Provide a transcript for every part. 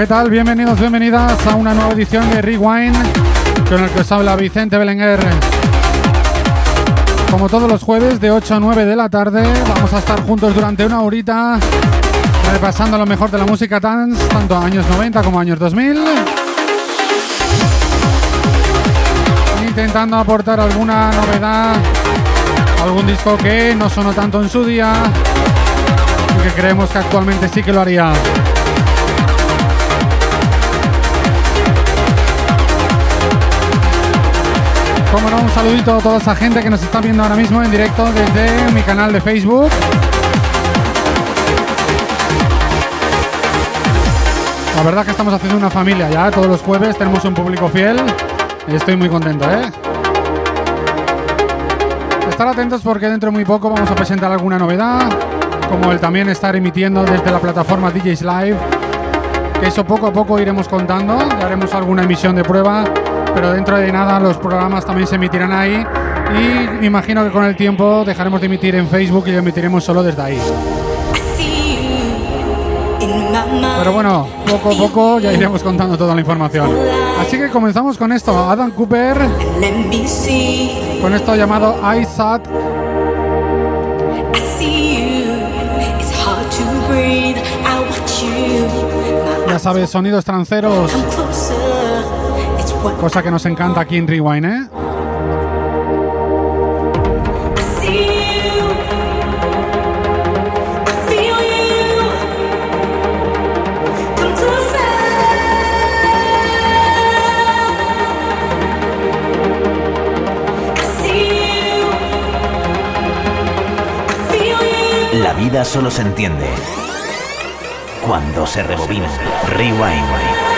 ¿Qué tal? Bienvenidos, bienvenidas a una nueva edición de Rewind con el que os habla Vicente Belenguer. Como todos los jueves de 8 a 9 de la tarde, vamos a estar juntos durante una horita repasando lo mejor de la música dance, tanto años 90 como años 2000. Intentando aportar alguna novedad, algún disco que no sonó tanto en su día y que creemos que actualmente sí que lo haría. Como no, un saludito a toda esa gente que nos está viendo ahora mismo en directo desde mi canal de Facebook. La verdad que estamos haciendo una familia ya, todos los jueves tenemos un público fiel y estoy muy contento, ¿eh? Estar atentos porque dentro de muy poco vamos a presentar alguna novedad, como el también estar emitiendo desde la plataforma DJs Live, eso poco a poco iremos contando, haremos alguna emisión de prueba pero dentro de nada los programas también se emitirán ahí y imagino que con el tiempo dejaremos de emitir en Facebook y lo emitiremos solo desde ahí. Pero bueno, poco a poco ya iremos contando toda la información. Así que comenzamos con esto, Adam Cooper, con esto llamado iSat. Ya sabes, sonidos tranceros Cosa que nos encanta aquí en Rewind, ¿eh? La vida solo se entiende cuando se rebobina. Rewind.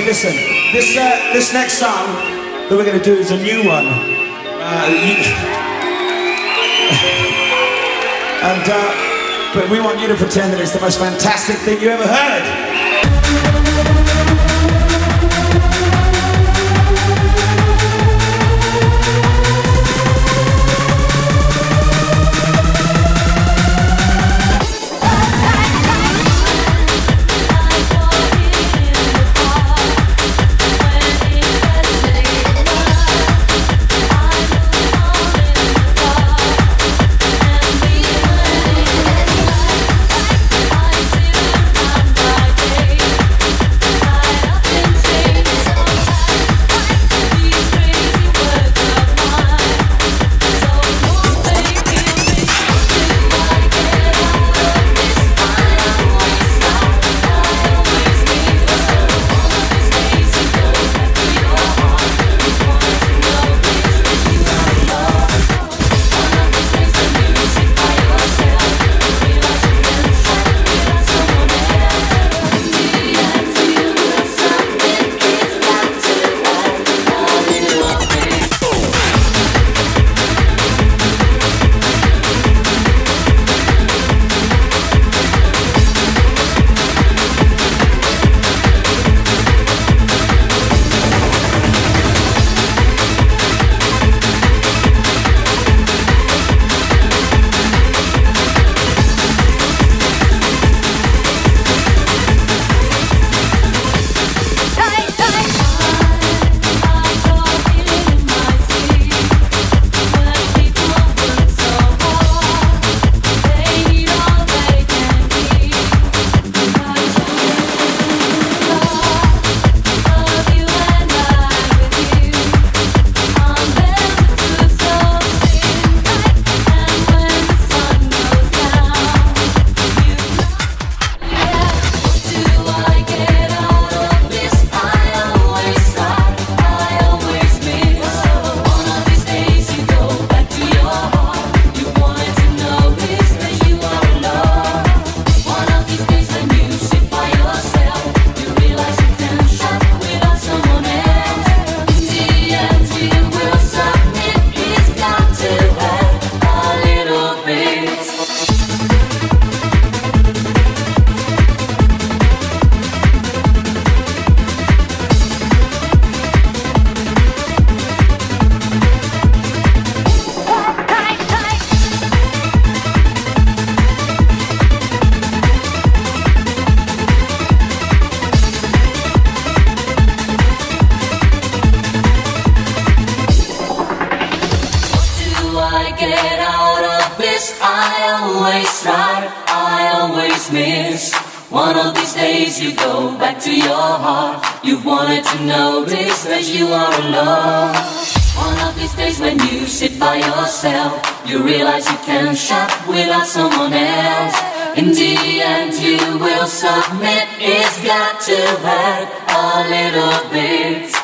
Okay, listen. This uh, this next song that we're gonna do is a new one. Uh, and uh, but we want you to pretend that it's the most fantastic thing you ever heard. One of these days when you sit by yourself, you realize you can't shop without someone else. In the end, you will submit. It's got to hurt a little bit.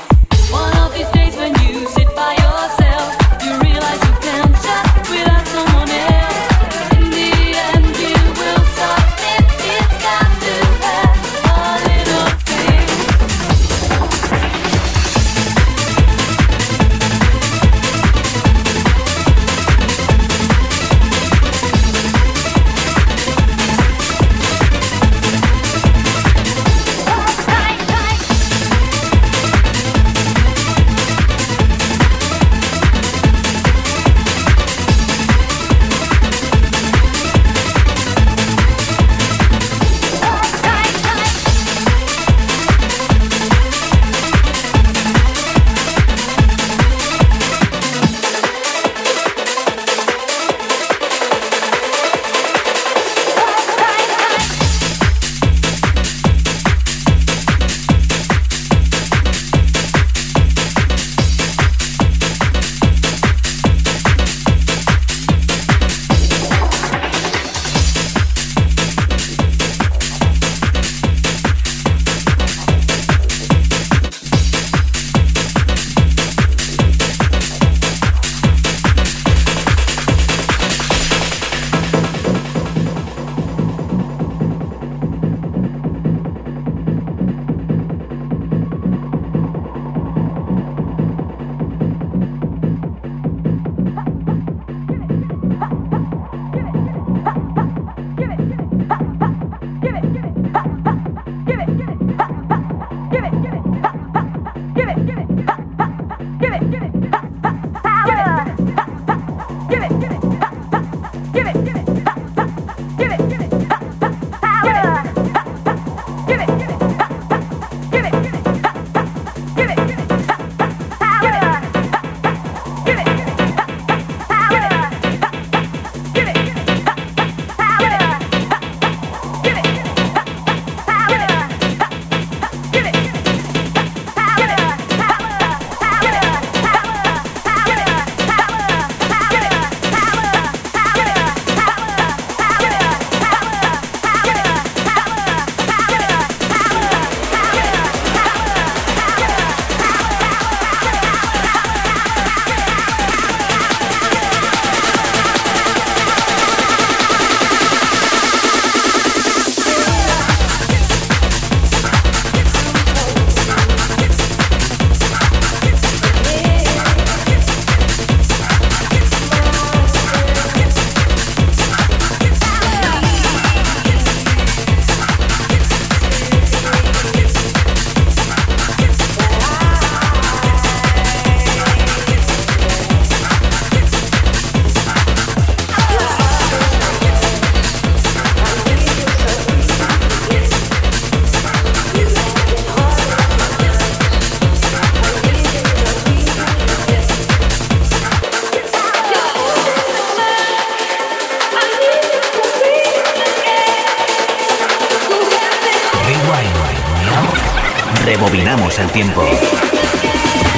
Rebobinamos el tiempo.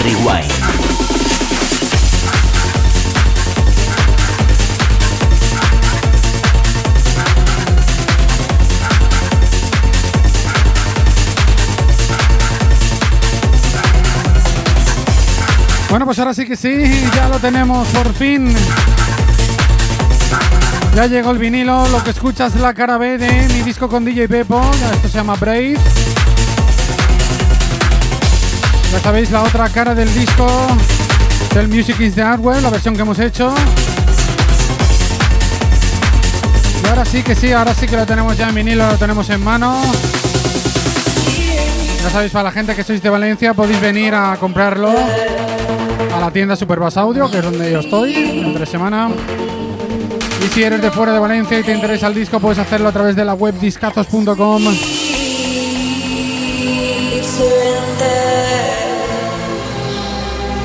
Rewind. Bueno, pues ahora sí que sí, ya lo tenemos por fin. Ya llegó el vinilo, lo que escuchas es la cara B de mi disco con DJ Pepo, esto se llama Brave. Ya sabéis la otra cara del disco del Music is the Hardware, la versión que hemos hecho. Y ahora sí que sí, ahora sí que lo tenemos ya en vinilo, lo tenemos en mano. Ya sabéis, para la gente que sois de Valencia podéis venir a comprarlo a la tienda Superbass Audio, que es donde yo estoy, entre semana. Y si eres de fuera de Valencia y te interesa el disco, puedes hacerlo a través de la web discazos.com.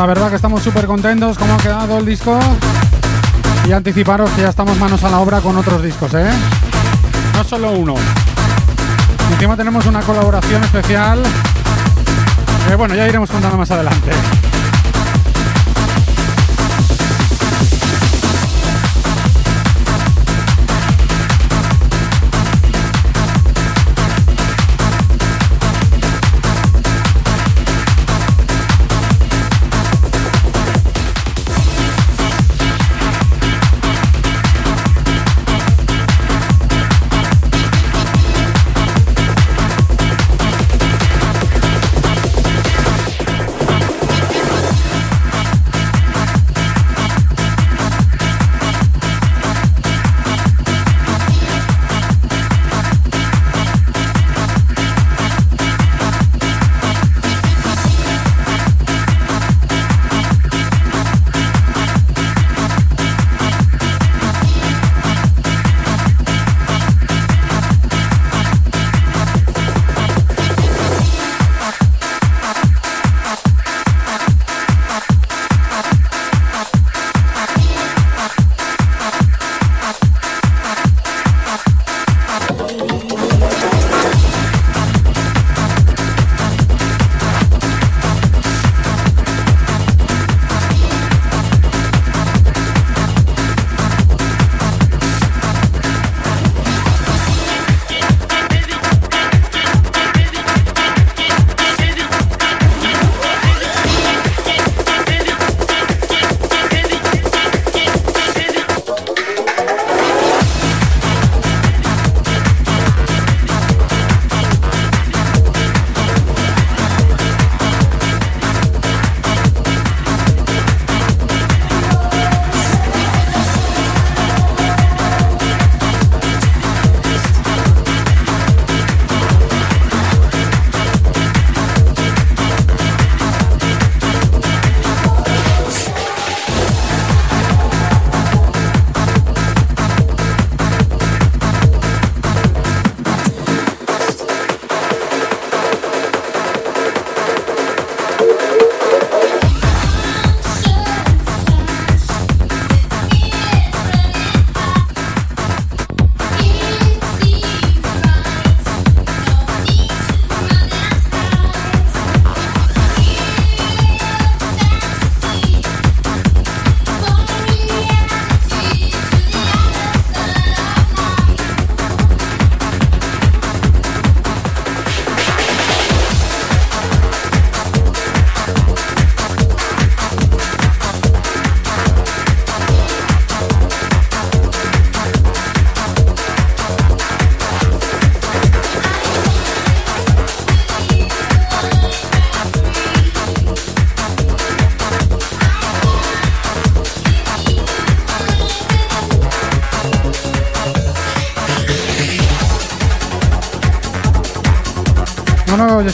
La verdad que estamos súper contentos cómo ha quedado el disco y anticiparos que ya estamos manos a la obra con otros discos, ¿eh? No solo uno. encima tenemos una colaboración especial que bueno, ya iremos contando más adelante.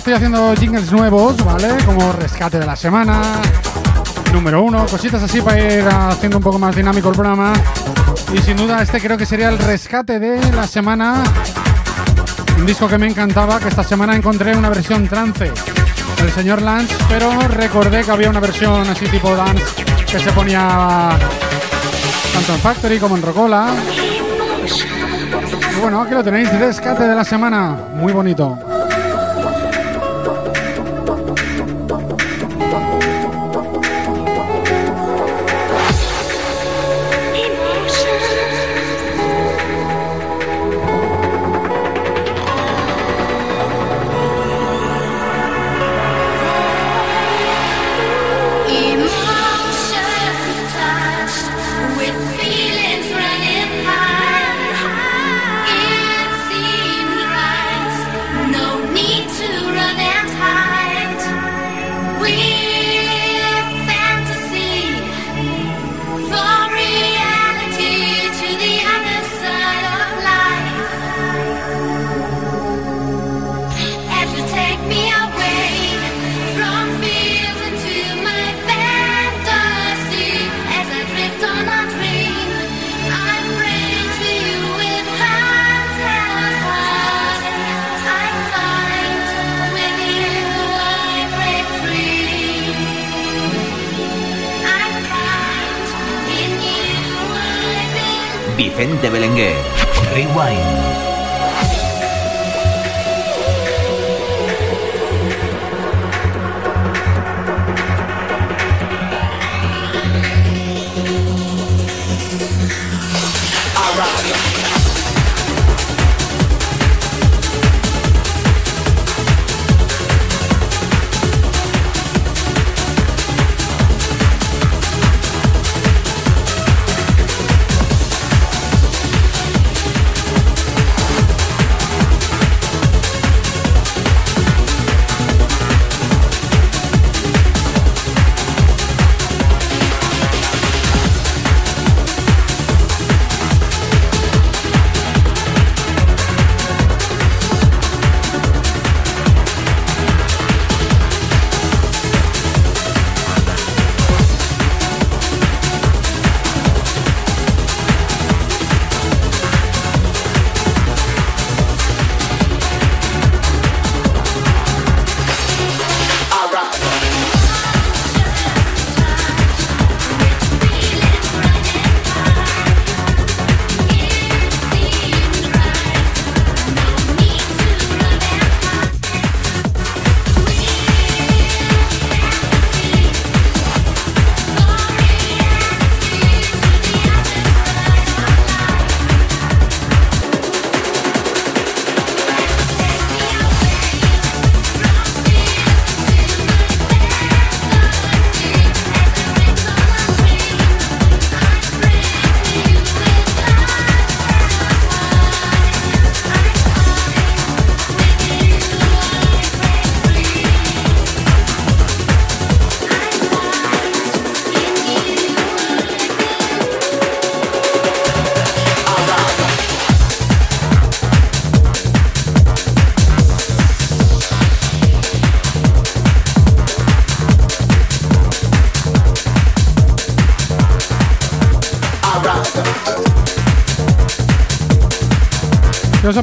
Estoy haciendo jingles nuevos, ¿vale? Como rescate de la semana, número uno, cositas así para ir haciendo un poco más dinámico el programa. Y sin duda este creo que sería el rescate de la semana. Un disco que me encantaba, que esta semana encontré una versión trance del señor Lance, pero recordé que había una versión así tipo dance que se ponía tanto en Factory como en Rocola. Bueno, aquí lo tenéis, rescate de la semana, muy bonito.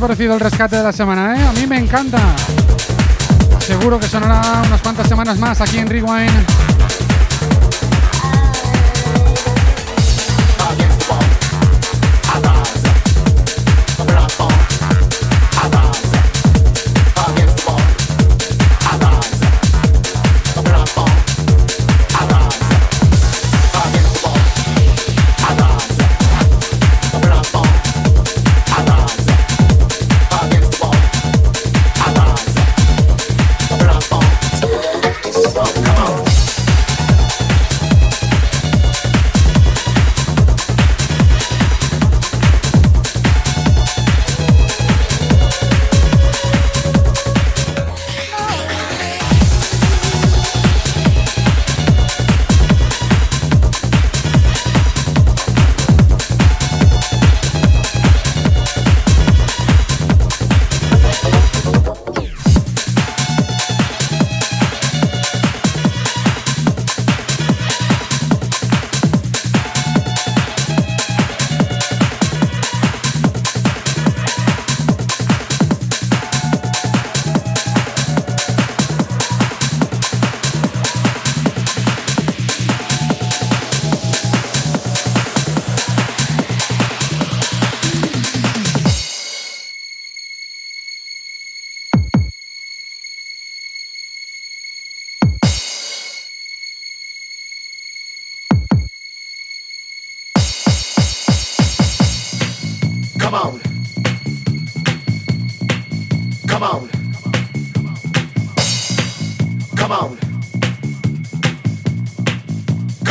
Parecido el rescate de la semana? Eh? A mí me encanta. Seguro que sonará unas cuantas semanas más aquí en Rewind.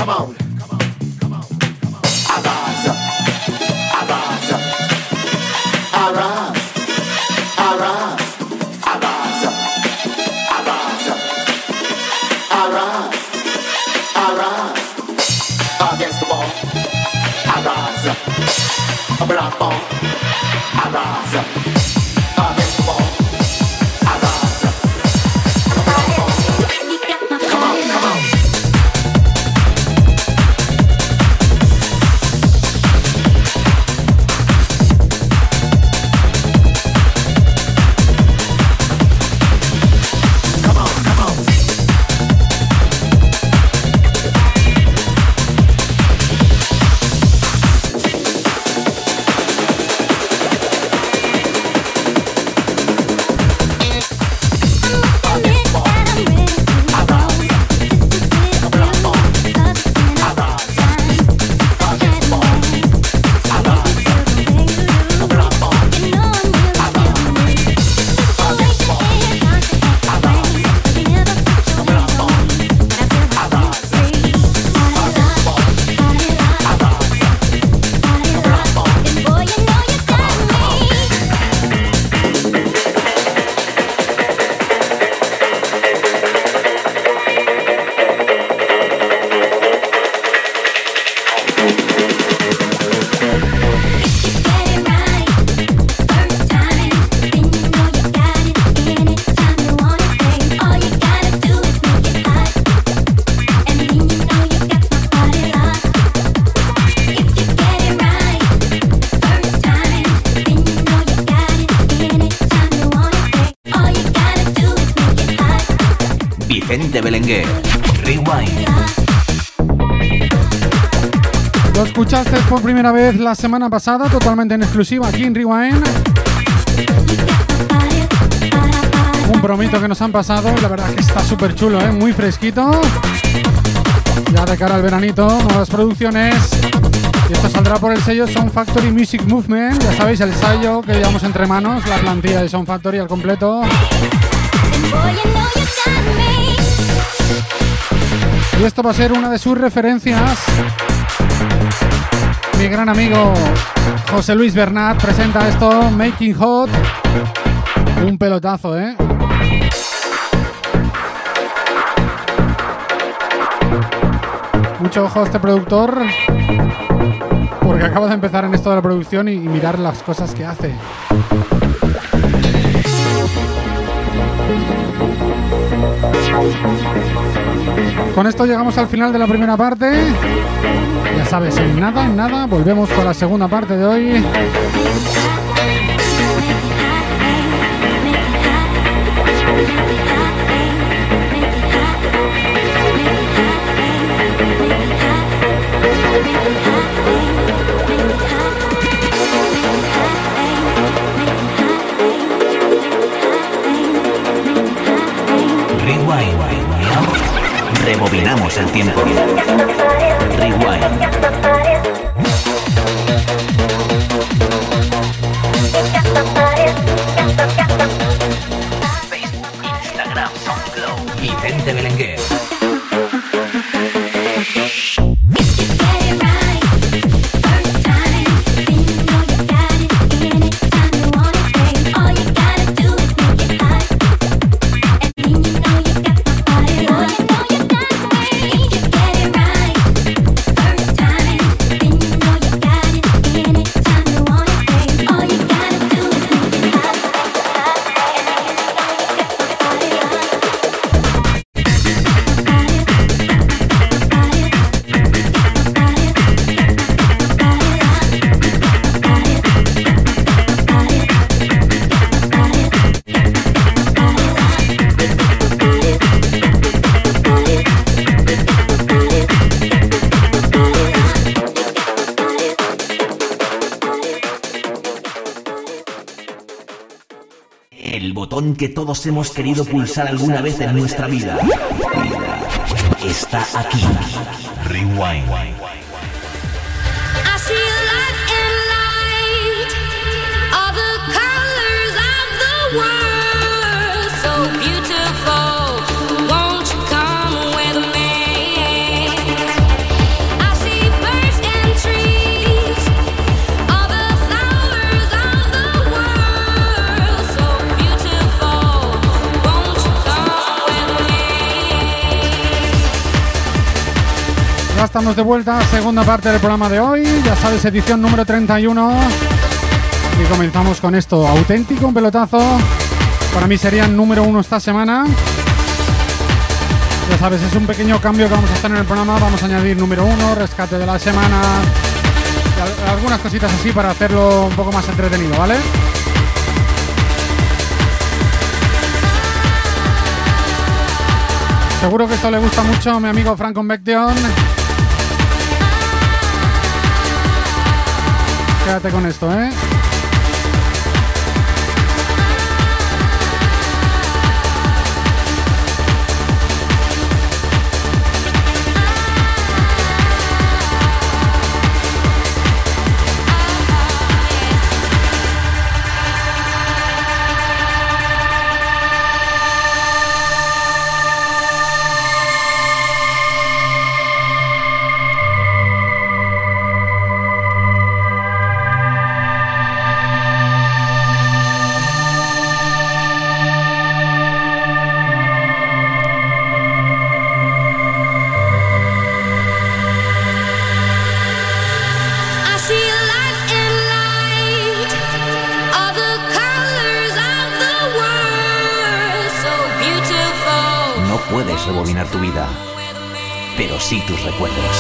Come on. Arise, arise, arise, arise, arise, arise, arise, arise. Against the wall, arise, a black ball, arise. Por primera vez la semana pasada, totalmente en exclusiva aquí en Rewind. Un bromito que nos han pasado, la verdad que está súper chulo, ¿eh? muy fresquito. Ya de cara al veranito, nuevas producciones. Y esto saldrá por el sello Sound Factory Music Movement. Ya sabéis, el sello que llevamos entre manos, la plantilla de Sound Factory al completo. Y esto va a ser una de sus referencias mi gran amigo José Luis Bernat presenta esto, Making Hot. Un pelotazo, ¿eh? Mucho ojo a este productor, porque acaba de empezar en esto de la producción y, y mirar las cosas que hace. Con esto llegamos al final de la primera parte. Ya sabes, en nada, en nada, volvemos con la segunda parte de hoy. Hemos querido pulsar alguna vez en nuestra vida. Está aquí. Rewind. Estamos de vuelta, segunda parte del programa de hoy, ya sabes, edición número 31. Y comenzamos con esto, auténtico, un pelotazo. Para mí serían número uno esta semana. Ya sabes, es un pequeño cambio que vamos a hacer en el programa. Vamos a añadir número uno, rescate de la semana, algunas cositas así para hacerlo un poco más entretenido, ¿vale? Seguro que esto le gusta mucho a mi amigo Frank Convection. Quédate con esto, ¿eh? puedes rebobinar tu vida, pero sí tus recuerdos.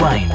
Wine.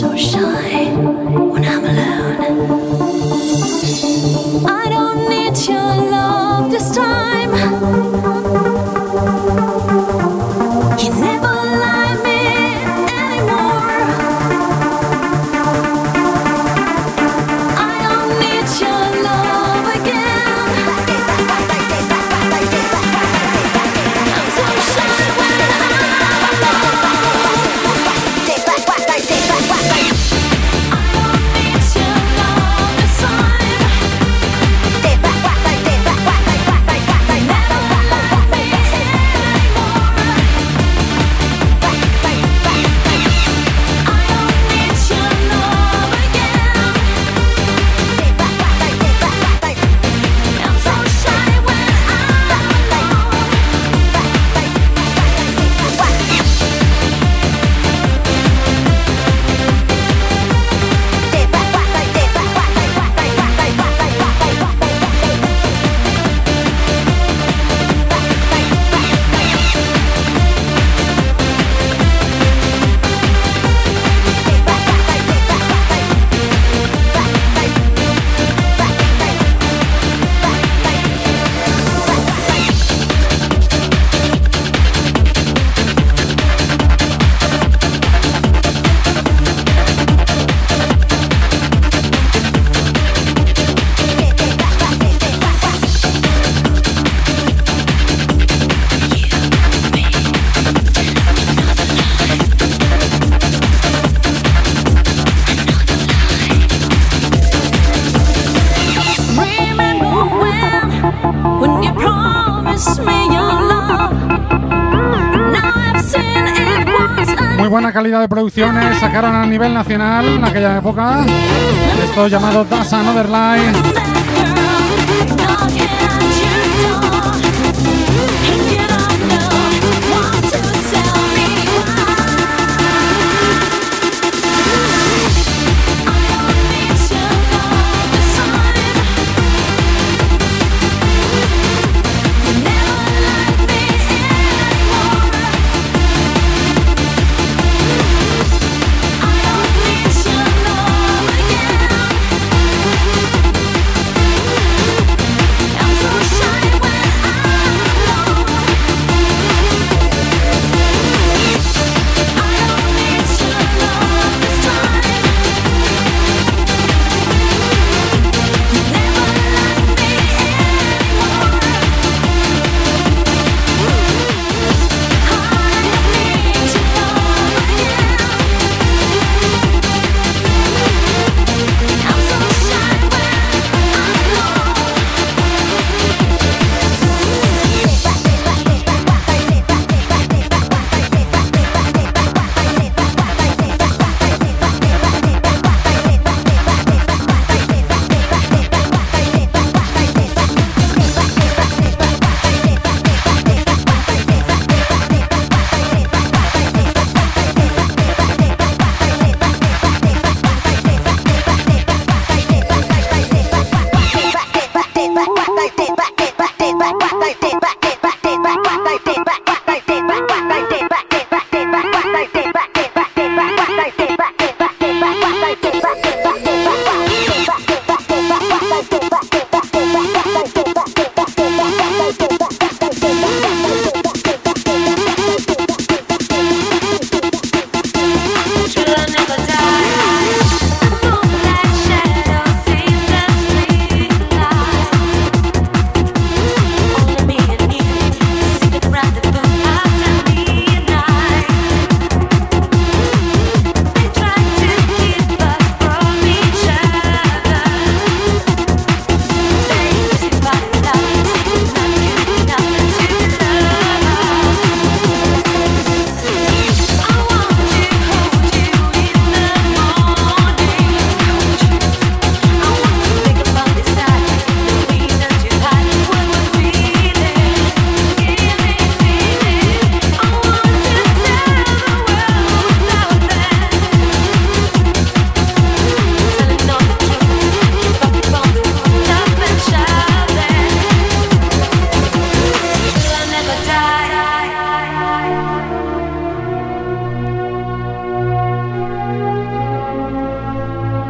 so shy when I'm alone. Calidad de producciones sacaron a nivel nacional en aquella época. Esto llamado Das Another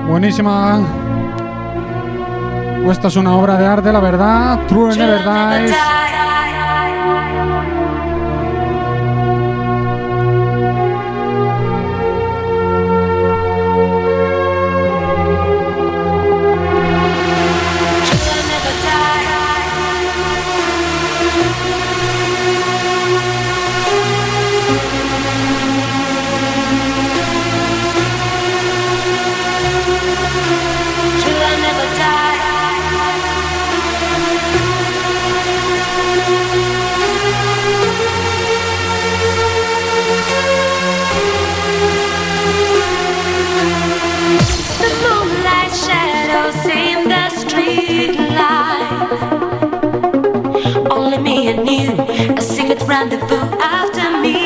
Buenísima. Esta es una obra de arte, la verdad. True Never Dies. and you, a secret rendezvous after me.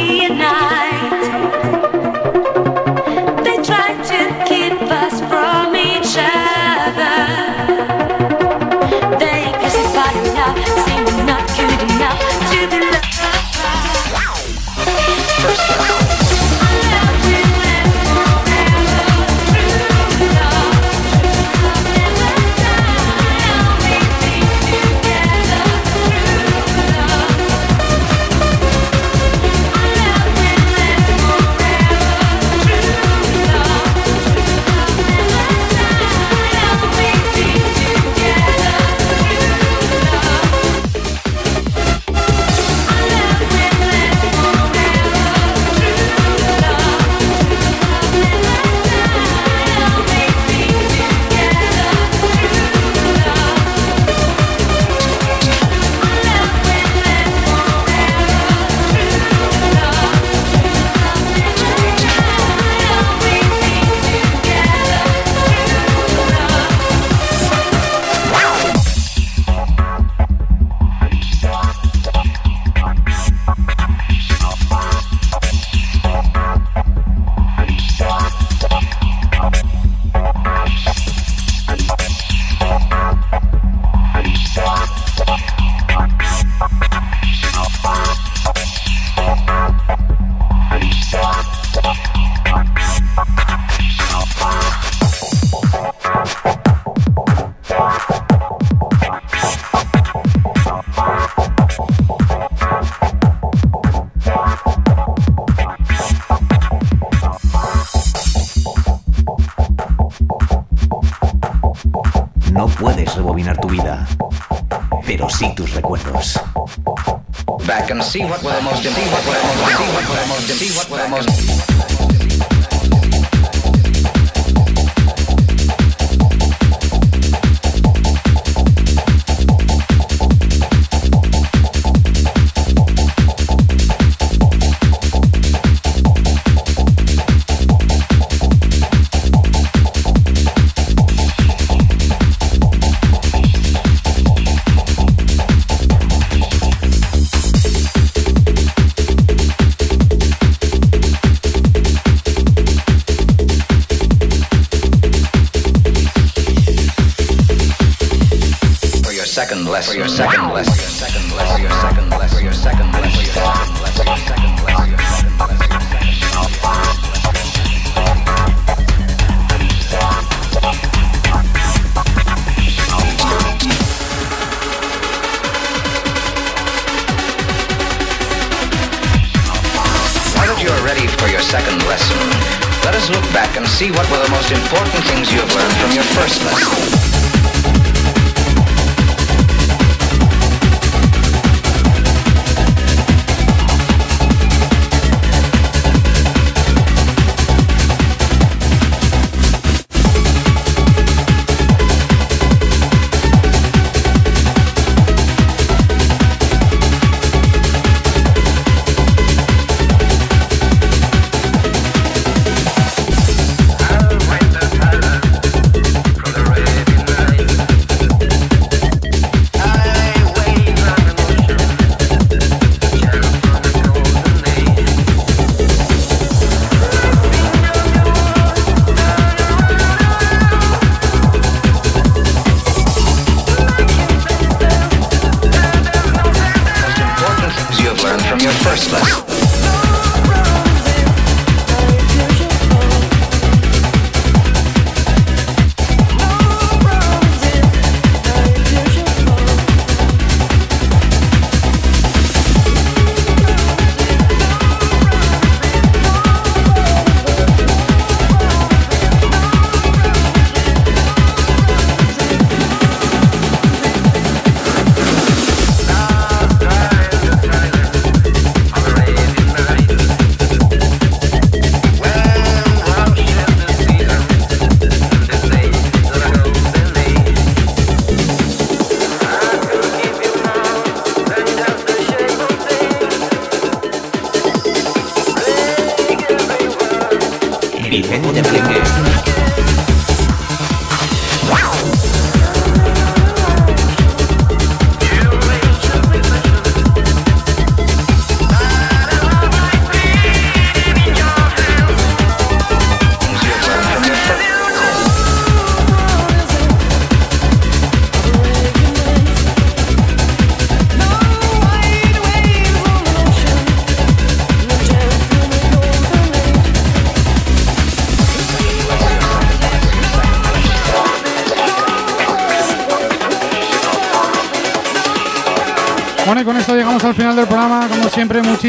lesson. For your second lesson. Second. For your second. For your second. For your second. For your second second lesson, let us look back and see what were the most important things you have learned from your first lesson.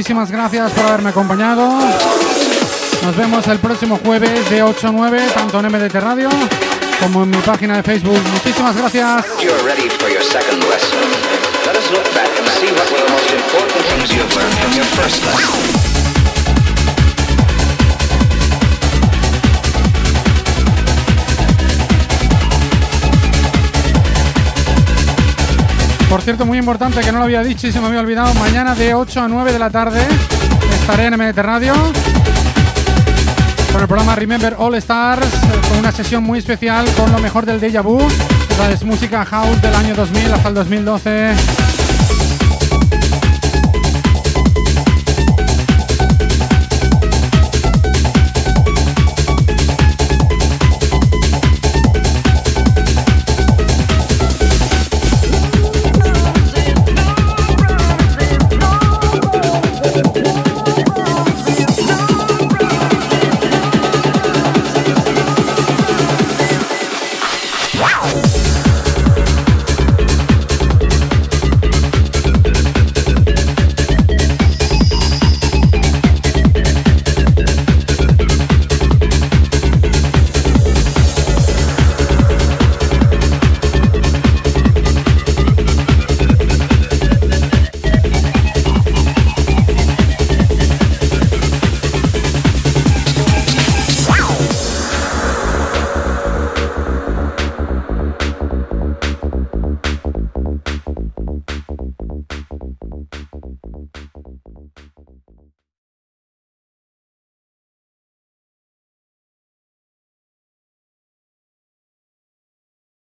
Muchísimas gracias por haberme acompañado. Nos vemos el próximo jueves de 8 a 9, tanto en MDT Radio como en mi página de Facebook. Muchísimas gracias. Por cierto, muy importante que no lo había dicho y se me había olvidado. Mañana de 8 a 9 de la tarde estaré en MDT Radio con el programa Remember All Stars, con una sesión muy especial con lo mejor del Deja Vu. Esa es música house del año 2000 hasta el 2012.